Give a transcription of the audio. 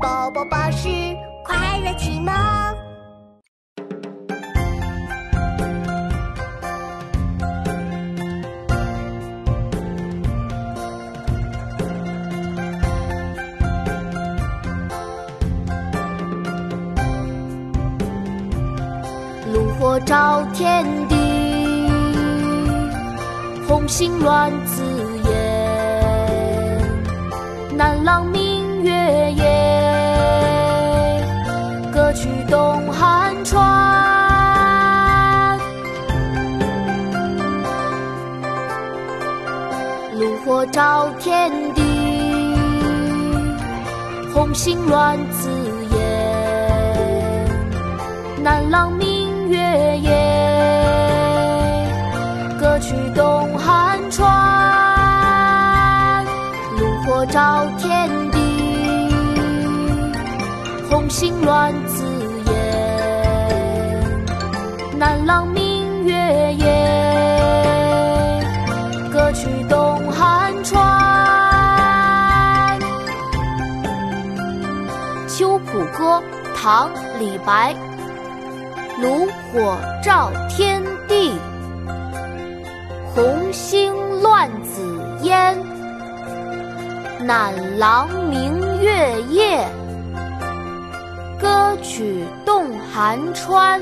宝宝巴士快乐启蒙。炉火照天地，红星乱紫歌曲东汉川。炉火照天地，红星乱紫烟。南朗明月夜，歌曲东汉川。炉火照天地，红星乱紫烟。南朗明月夜，歌曲东汉川。《秋浦歌》唐·李白。炉火照天地，红星乱紫烟。南朗明月夜，歌曲动寒川。